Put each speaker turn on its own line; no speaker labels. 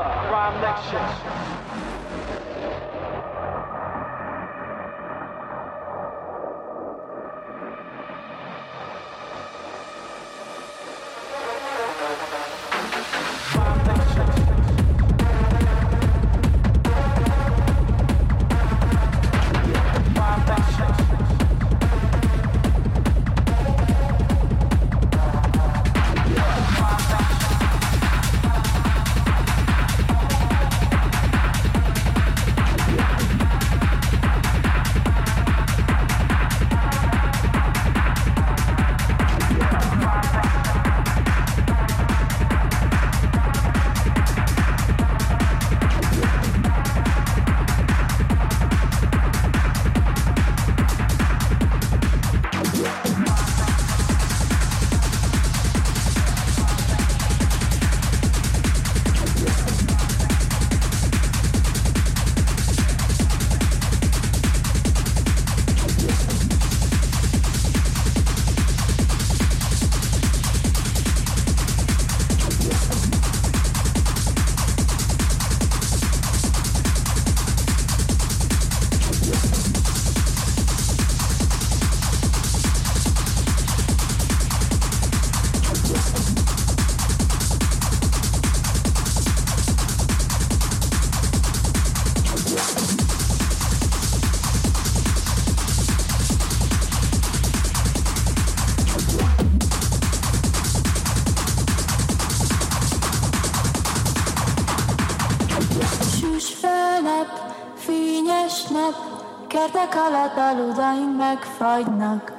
aludaim megfagynak
aludaim megfagynak,